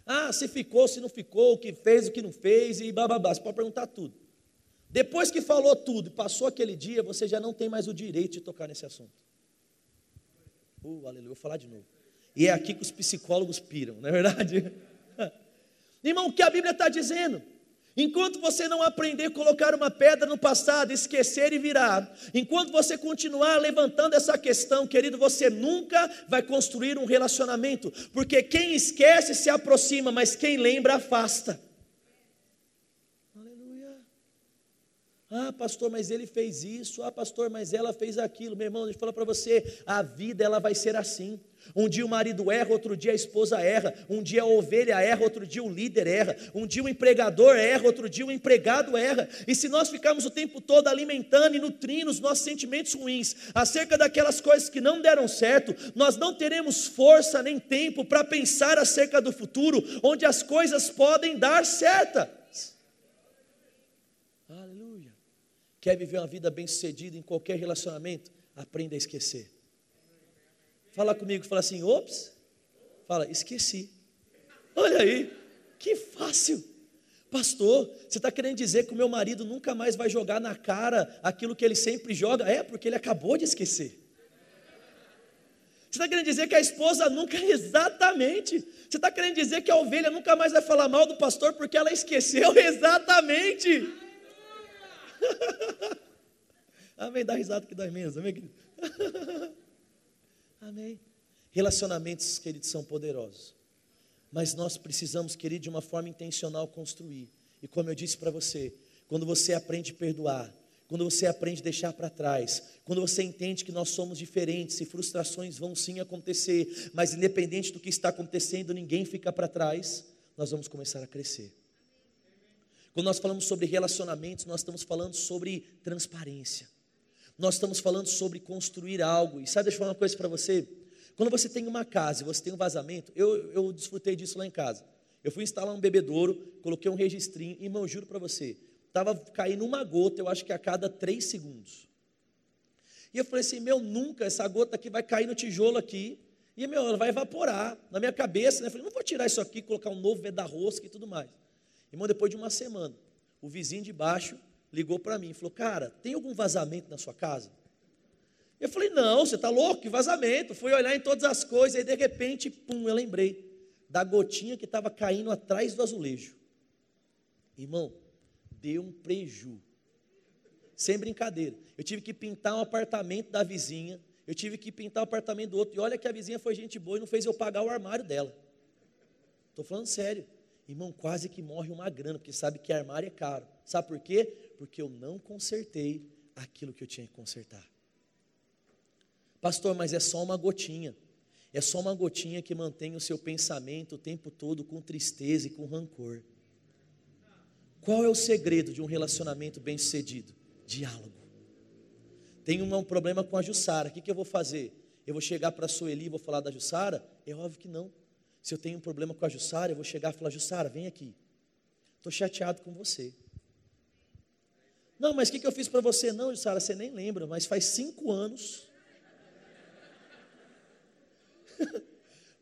Ah, se ficou, se não ficou, o que fez, o que não fez, e bababá. Você pode perguntar tudo. Depois que falou tudo e passou aquele dia, você já não tem mais o direito de tocar nesse assunto. Uh, aleluia, vou falar de novo. E é aqui que os psicólogos piram, não é verdade? Irmão, o que a Bíblia está dizendo? Enquanto você não aprender a colocar uma pedra no passado, esquecer e virar, enquanto você continuar levantando essa questão, querido, você nunca vai construir um relacionamento, porque quem esquece se aproxima, mas quem lembra afasta. Aleluia. Ah, pastor, mas ele fez isso. Ah, pastor, mas ela fez aquilo. Meu irmão, deixa eu falar para você, a vida ela vai ser assim. Um dia o marido erra, outro dia a esposa erra. Um dia a ovelha erra, outro dia o líder erra. Um dia o empregador erra, outro dia o empregado erra. E se nós ficarmos o tempo todo alimentando e nutrindo os nossos sentimentos ruins acerca daquelas coisas que não deram certo, nós não teremos força nem tempo para pensar acerca do futuro, onde as coisas podem dar certas. Aleluia. Quer viver uma vida bem-sucedida em qualquer relacionamento? Aprenda a esquecer. Fala comigo, fala assim, ops, fala, esqueci. Olha aí, que fácil. Pastor, você está querendo dizer que o meu marido nunca mais vai jogar na cara aquilo que ele sempre joga? É, porque ele acabou de esquecer. Você está querendo dizer que a esposa nunca. Exatamente. Você está querendo dizer que a ovelha nunca mais vai falar mal do pastor porque ela esqueceu? Exatamente. amém. Dá risada que dá menos. Amém, querido? Amém. Relacionamentos, queridos, são poderosos. Mas nós precisamos, querido, de uma forma intencional construir. E como eu disse para você, quando você aprende a perdoar, quando você aprende a deixar para trás, quando você entende que nós somos diferentes e frustrações vão sim acontecer, mas independente do que está acontecendo, ninguém fica para trás, nós vamos começar a crescer. Quando nós falamos sobre relacionamentos, nós estamos falando sobre transparência. Nós estamos falando sobre construir algo. E sabe, deixa eu falar uma coisa para você. Quando você tem uma casa e você tem um vazamento, eu, eu desfrutei disso lá em casa. Eu fui instalar um bebedouro, coloquei um registrinho, irmão, juro para você, estava caindo uma gota, eu acho que a cada três segundos. E eu falei assim, meu, nunca essa gota aqui vai cair no tijolo aqui, e meu, ela vai evaporar na minha cabeça, né? Eu falei, não vou tirar isso aqui, colocar um novo veda-rosca e tudo mais. Irmão, depois de uma semana, o vizinho de baixo ligou para mim e falou, cara, tem algum vazamento na sua casa? Eu falei, não, você está louco, que vazamento. Fui olhar em todas as coisas, e de repente, pum, eu lembrei da gotinha que estava caindo atrás do azulejo. Irmão, deu um preju. Sem brincadeira. Eu tive que pintar um apartamento da vizinha, eu tive que pintar o apartamento do outro. E olha que a vizinha foi gente boa e não fez eu pagar o armário dela. Estou falando sério. Irmão, quase que morre uma grana, porque sabe que armário é caro. Sabe por quê? Porque eu não consertei aquilo que eu tinha que consertar. Pastor, mas é só uma gotinha. É só uma gotinha que mantém o seu pensamento o tempo todo com tristeza e com rancor. Qual é o segredo de um relacionamento bem-sucedido? Diálogo. Tenho um problema com a Jussara, o que, que eu vou fazer? Eu vou chegar para a Sueli e vou falar da Jussara? É óbvio que não. Se eu tenho um problema com a Jussara, eu vou chegar e falar: Jussara, vem aqui. Estou chateado com você. Não, mas o que, que eu fiz para você? Não, Jussara, você nem lembra, mas faz cinco anos.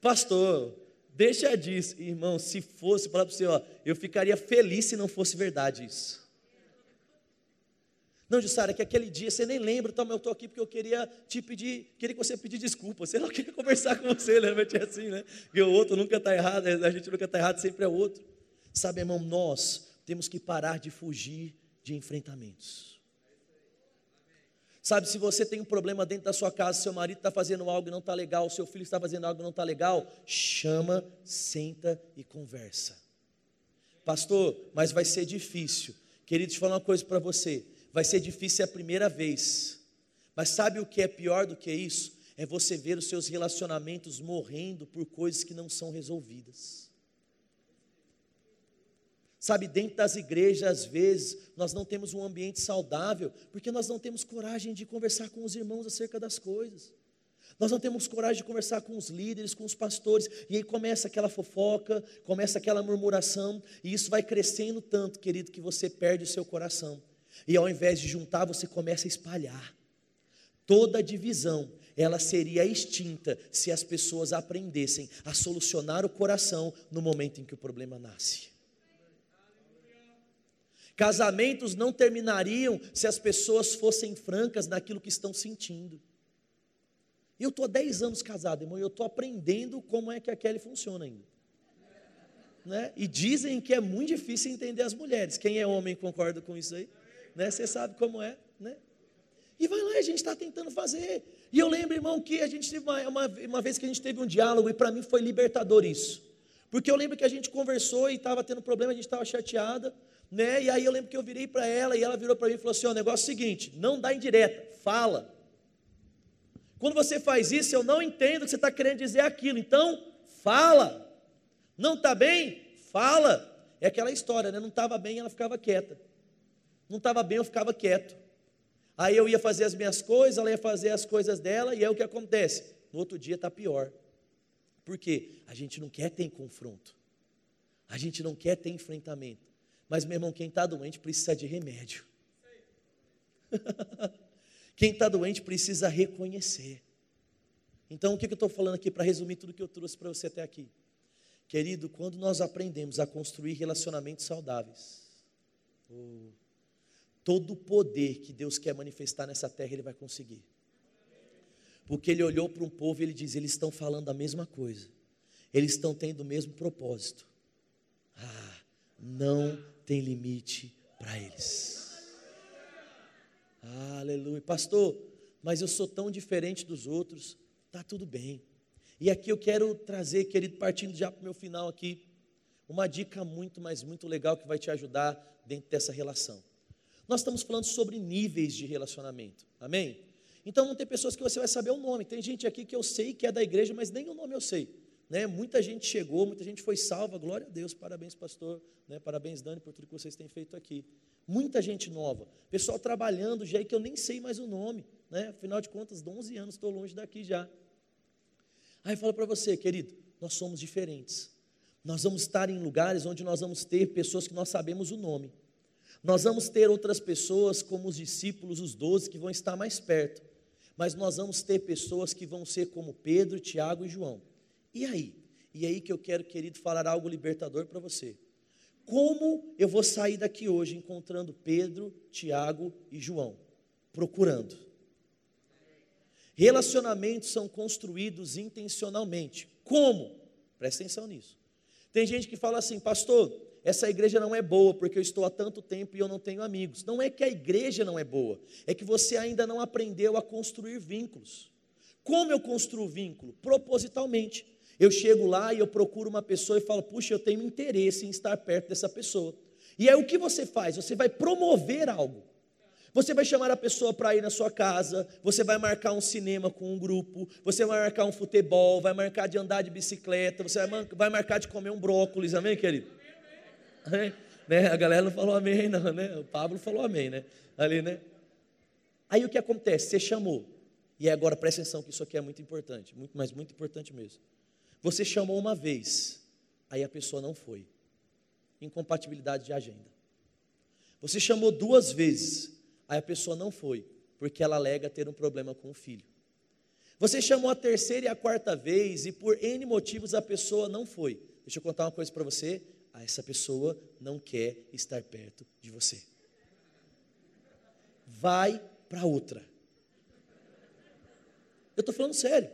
Pastor, Deixa disso, irmão. Se fosse, falar para você, ó, eu ficaria feliz se não fosse verdade isso. Não, Jussara, que aquele dia você nem lembra, então, eu estou aqui porque eu queria te pedir, queria que você pedisse desculpa. Sei lá, eu queria conversar com você, né? Mas é assim, né? Porque o outro nunca está errado, a gente nunca está errado, sempre é outro. Sabe, irmão, nós temos que parar de fugir de enfrentamentos. Sabe, se você tem um problema dentro da sua casa, seu marido está fazendo algo e não está legal, seu filho está fazendo algo e não está legal, chama, senta e conversa. Pastor, mas vai ser difícil. Querido, eu falar uma coisa para você. Vai ser difícil a primeira vez. Mas sabe o que é pior do que isso? É você ver os seus relacionamentos morrendo por coisas que não são resolvidas. Sabe, dentro das igrejas, às vezes, nós não temos um ambiente saudável, porque nós não temos coragem de conversar com os irmãos acerca das coisas. Nós não temos coragem de conversar com os líderes, com os pastores, e aí começa aquela fofoca, começa aquela murmuração, e isso vai crescendo tanto, querido, que você perde o seu coração. E ao invés de juntar, você começa a espalhar. Toda divisão, ela seria extinta se as pessoas aprendessem a solucionar o coração no momento em que o problema nasce. Casamentos não terminariam se as pessoas fossem francas naquilo que estão sentindo. Eu estou há 10 anos casado, irmão, e eu estou aprendendo como é que a Kelly funciona ainda. Né? E dizem que é muito difícil entender as mulheres. Quem é homem concorda com isso aí? Né? Você sabe como é, né? E vai lá, a gente está tentando fazer. E eu lembro, irmão, que a gente teve uma, uma, uma vez que a gente teve um diálogo, e para mim foi libertador isso. Porque eu lembro que a gente conversou e estava tendo problema, a gente estava chateada né? E aí eu lembro que eu virei para ela e ela virou para mim e falou assim: o negócio é o seguinte, não dá indireta, fala. Quando você faz isso, eu não entendo que você está querendo dizer aquilo, então fala. Não está bem? Fala. É aquela história, né? Não estava bem, ela ficava quieta. Não estava bem, eu ficava quieto. Aí eu ia fazer as minhas coisas, ela ia fazer as coisas dela, e é o que acontece. No outro dia está pior. Por quê? A gente não quer ter confronto. A gente não quer ter enfrentamento. Mas, meu irmão, quem está doente precisa de remédio. quem está doente precisa reconhecer. Então, o que eu estou falando aqui para resumir tudo que eu trouxe para você até aqui? Querido, quando nós aprendemos a construir relacionamentos saudáveis, oh, todo o poder que Deus quer manifestar nessa terra, Ele vai conseguir. Porque Ele olhou para um povo e Ele diz: eles estão falando a mesma coisa, eles estão tendo o mesmo propósito. Ah, não tem limite para eles. Aleluia. Pastor, mas eu sou tão diferente dos outros. Tá tudo bem. E aqui eu quero trazer, querido, partindo já para o meu final aqui, uma dica muito, mas muito legal que vai te ajudar dentro dessa relação. Nós estamos falando sobre níveis de relacionamento. Amém? Então vão ter pessoas que você vai saber o nome. Tem gente aqui que eu sei que é da igreja, mas nem o nome eu sei. Né? Muita gente chegou, muita gente foi salva, glória a Deus, parabéns, pastor, né? parabéns, Dani, por tudo que vocês têm feito aqui. Muita gente nova, pessoal trabalhando já que eu nem sei mais o nome, né? afinal de contas, 11 anos estou longe daqui já. Aí fala para você, querido, nós somos diferentes. Nós vamos estar em lugares onde nós vamos ter pessoas que nós sabemos o nome. Nós vamos ter outras pessoas, como os discípulos, os doze, que vão estar mais perto. Mas nós vamos ter pessoas que vão ser como Pedro, Tiago e João e aí? E aí que eu quero, querido, falar algo libertador para você. Como eu vou sair daqui hoje encontrando Pedro, Tiago e João? Procurando. Relacionamentos são construídos intencionalmente. Como? Presta atenção nisso. Tem gente que fala assim, pastor, essa igreja não é boa porque eu estou há tanto tempo e eu não tenho amigos. Não é que a igreja não é boa, é que você ainda não aprendeu a construir vínculos. Como eu construo vínculo? Propositalmente. Eu chego lá e eu procuro uma pessoa e falo, puxa, eu tenho interesse em estar perto dessa pessoa. E aí o que você faz? Você vai promover algo. Você vai chamar a pessoa para ir na sua casa, você vai marcar um cinema com um grupo, você vai marcar um futebol, vai marcar de andar de bicicleta, você vai marcar de comer um brócolis, amém, querido? Né? A galera não falou amém, não, né? O Pablo falou amém, né? Ali, né? Aí o que acontece? Você chamou. E agora presta atenção que isso aqui é muito importante, muito, mas muito importante mesmo. Você chamou uma vez, aí a pessoa não foi. Incompatibilidade de agenda. Você chamou duas vezes, aí a pessoa não foi, porque ela alega ter um problema com o filho. Você chamou a terceira e a quarta vez e por N motivos a pessoa não foi. Deixa eu contar uma coisa para você. Essa pessoa não quer estar perto de você. Vai para outra. Eu estou falando sério.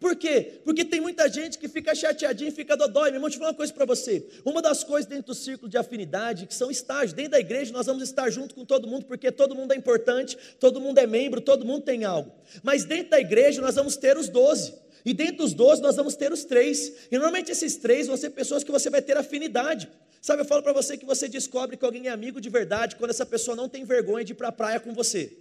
Por quê? Porque tem muita gente que fica chateadinho, fica dodói. Meu irmão, deixa eu falar uma coisa para você. Uma das coisas dentro do círculo de afinidade, que são estágios, dentro da igreja nós vamos estar junto com todo mundo, porque todo mundo é importante, todo mundo é membro, todo mundo tem algo. Mas dentro da igreja nós vamos ter os doze. E dentro dos doze nós vamos ter os três. E normalmente esses três vão ser pessoas que você vai ter afinidade. Sabe, eu falo para você que você descobre que alguém é amigo de verdade quando essa pessoa não tem vergonha de ir para a praia com você.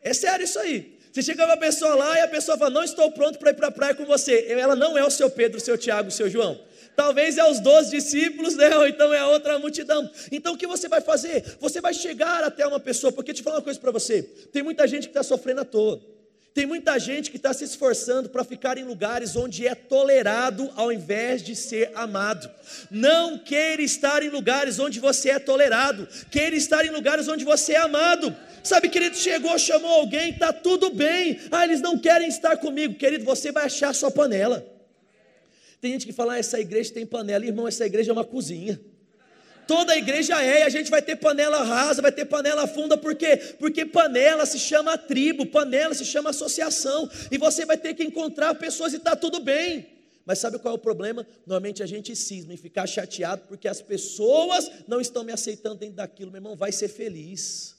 É sério isso aí. Você chega uma pessoa lá e a pessoa fala: Não estou pronto para ir para a praia com você. Ela não é o seu Pedro, o seu Tiago, o seu João. Talvez é os doze discípulos, né? ou então é outra multidão. Então o que você vai fazer? Você vai chegar até uma pessoa, porque te falar uma coisa para você: tem muita gente que está sofrendo à toa. Tem muita gente que está se esforçando para ficar em lugares onde é tolerado ao invés de ser amado. Não queira estar em lugares onde você é tolerado, queira estar em lugares onde você é amado. Sabe, querido, chegou, chamou alguém, está tudo bem. Ah, eles não querem estar comigo. Querido, você vai achar sua panela. Tem gente que fala, ah, essa igreja tem panela. Irmão, essa igreja é uma cozinha. Toda a igreja é, e a gente vai ter panela rasa, vai ter panela funda, por quê? Porque panela se chama tribo, panela se chama associação, e você vai ter que encontrar pessoas e está tudo bem. Mas sabe qual é o problema? Normalmente a gente cisma em ficar chateado porque as pessoas não estão me aceitando dentro daquilo, meu irmão, vai ser feliz.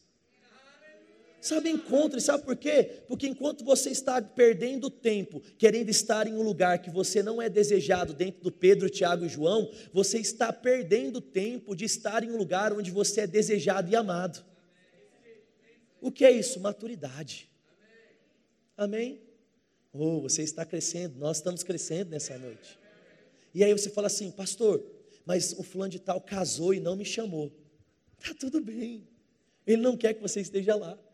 Sabe, encontre, sabe por quê? Porque enquanto você está perdendo tempo, querendo estar em um lugar que você não é desejado dentro do Pedro, Tiago e João, você está perdendo tempo de estar em um lugar onde você é desejado e amado. O que é isso? Maturidade. Amém? Oh, você está crescendo, nós estamos crescendo nessa noite. E aí você fala assim, pastor, mas o fulano de tal casou e não me chamou. Tá tudo bem. Ele não quer que você esteja lá.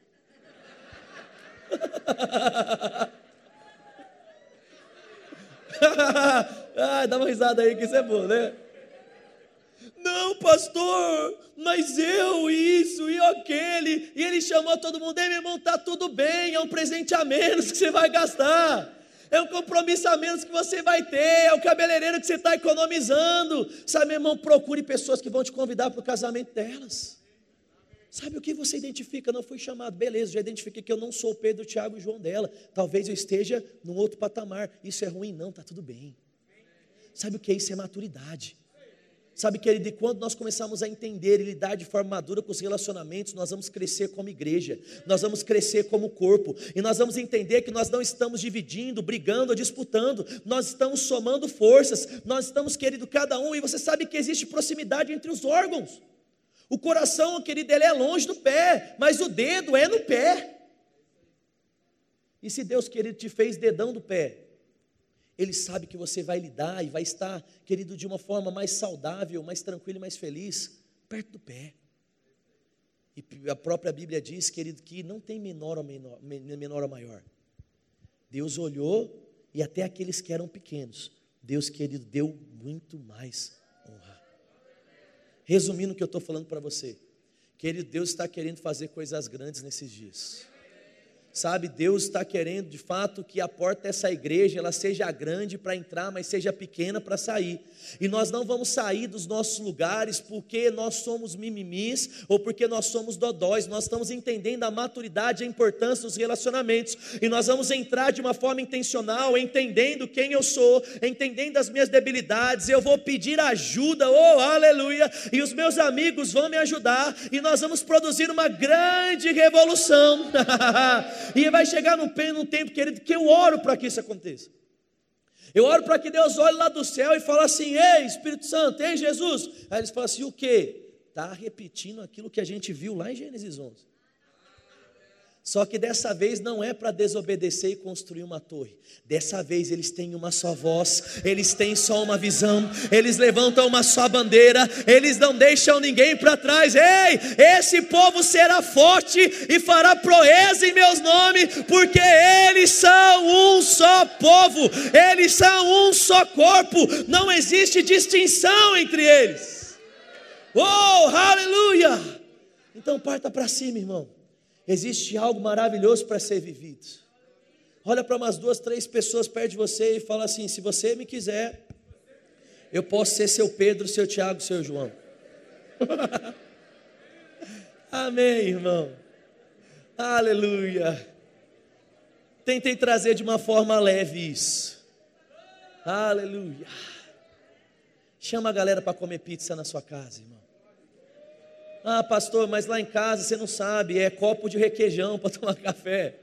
ah, dá uma risada aí que isso é bom, né? Não, pastor, mas eu, isso e aquele. E ele chamou todo mundo, ei, meu irmão, tá tudo bem, é um presente a menos que você vai gastar. É um compromisso a menos que você vai ter, é o cabeleireiro que você está economizando. Sabe, meu irmão, procure pessoas que vão te convidar para o casamento delas. Sabe o que você identifica? Não fui chamado, beleza, já identifiquei que eu não sou Pedro, Tiago e João dela. Talvez eu esteja num outro patamar. Isso é ruim? Não, está tudo bem. Sabe o que é isso? É maturidade. Sabe, querido, e quando nós começamos a entender e lidar de forma madura com os relacionamentos, nós vamos crescer como igreja, nós vamos crescer como corpo, e nós vamos entender que nós não estamos dividindo, brigando ou disputando, nós estamos somando forças, nós estamos, querido, cada um, e você sabe que existe proximidade entre os órgãos. O coração, querido, ele é longe do pé, mas o dedo é no pé. E se Deus, querido, te fez dedão do pé, Ele sabe que você vai lidar e vai estar, querido, de uma forma mais saudável, mais tranquila e mais feliz, perto do pé. E a própria Bíblia diz, querido, que não tem menor ou, menor, menor ou maior. Deus olhou e até aqueles que eram pequenos, Deus, querido, deu muito mais honra. Resumindo o que eu estou falando para você, querido, Deus está querendo fazer coisas grandes nesses dias. Sabe, Deus está querendo de fato que a porta dessa igreja ela seja grande para entrar, mas seja pequena para sair. E nós não vamos sair dos nossos lugares porque nós somos mimimis ou porque nós somos dodóis. Nós estamos entendendo a maturidade e a importância dos relacionamentos. E nós vamos entrar de uma forma intencional, entendendo quem eu sou, entendendo as minhas debilidades. Eu vou pedir ajuda, oh aleluia! E os meus amigos vão me ajudar. E nós vamos produzir uma grande revolução. E vai chegar num tempo, querido, que eu oro para que isso aconteça. Eu oro para que Deus olhe lá do céu e fale assim: Ei, Espírito Santo, ei, Jesus. Aí eles falam assim: O que? Está repetindo aquilo que a gente viu lá em Gênesis 11. Só que dessa vez não é para desobedecer e construir uma torre. Dessa vez eles têm uma só voz, eles têm só uma visão, eles levantam uma só bandeira, eles não deixam ninguém para trás. Ei, esse povo será forte e fará proeza em meus nomes, porque eles são um só povo, eles são um só corpo, não existe distinção entre eles. Oh, aleluia! Então parta para cima, irmão. Existe algo maravilhoso para ser vivido. Olha para umas duas, três pessoas perto de você e fala assim: se você me quiser, eu posso ser seu Pedro, seu Tiago, seu João. Amém, irmão. Aleluia. Tentei trazer de uma forma leve isso. Aleluia. Chama a galera para comer pizza na sua casa, irmão. Ah, pastor, mas lá em casa você não sabe, é copo de requeijão para tomar café.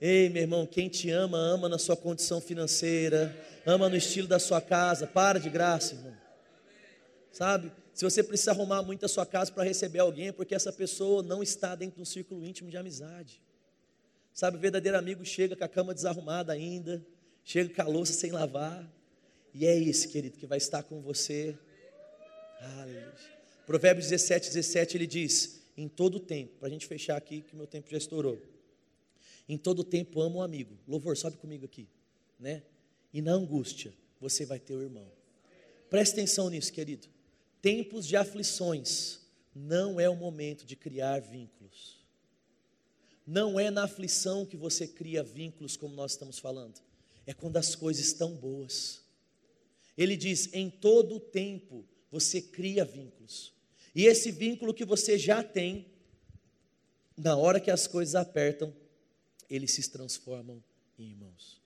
Ei, meu irmão, quem te ama, ama na sua condição financeira, ama no estilo da sua casa. Para de graça, irmão. Sabe? Se você precisa arrumar muito a sua casa para receber alguém, é porque essa pessoa não está dentro de um círculo íntimo de amizade. Sabe, o verdadeiro amigo chega com a cama desarrumada ainda, chega com a louça sem lavar, e é esse, querido, que vai estar com você. Aleluia. Provérbios 17, 17 ele diz: em todo tempo, para a gente fechar aqui, que meu tempo já estourou. Em todo tempo amo o um amigo. Louvor, sobe comigo aqui, né? E na angústia você vai ter o irmão. Preste atenção nisso, querido. Tempos de aflições não é o momento de criar vínculos. Não é na aflição que você cria vínculos, como nós estamos falando. É quando as coisas estão boas. Ele diz: em todo tempo você cria vínculos. E esse vínculo que você já tem, na hora que as coisas apertam, eles se transformam em irmãos.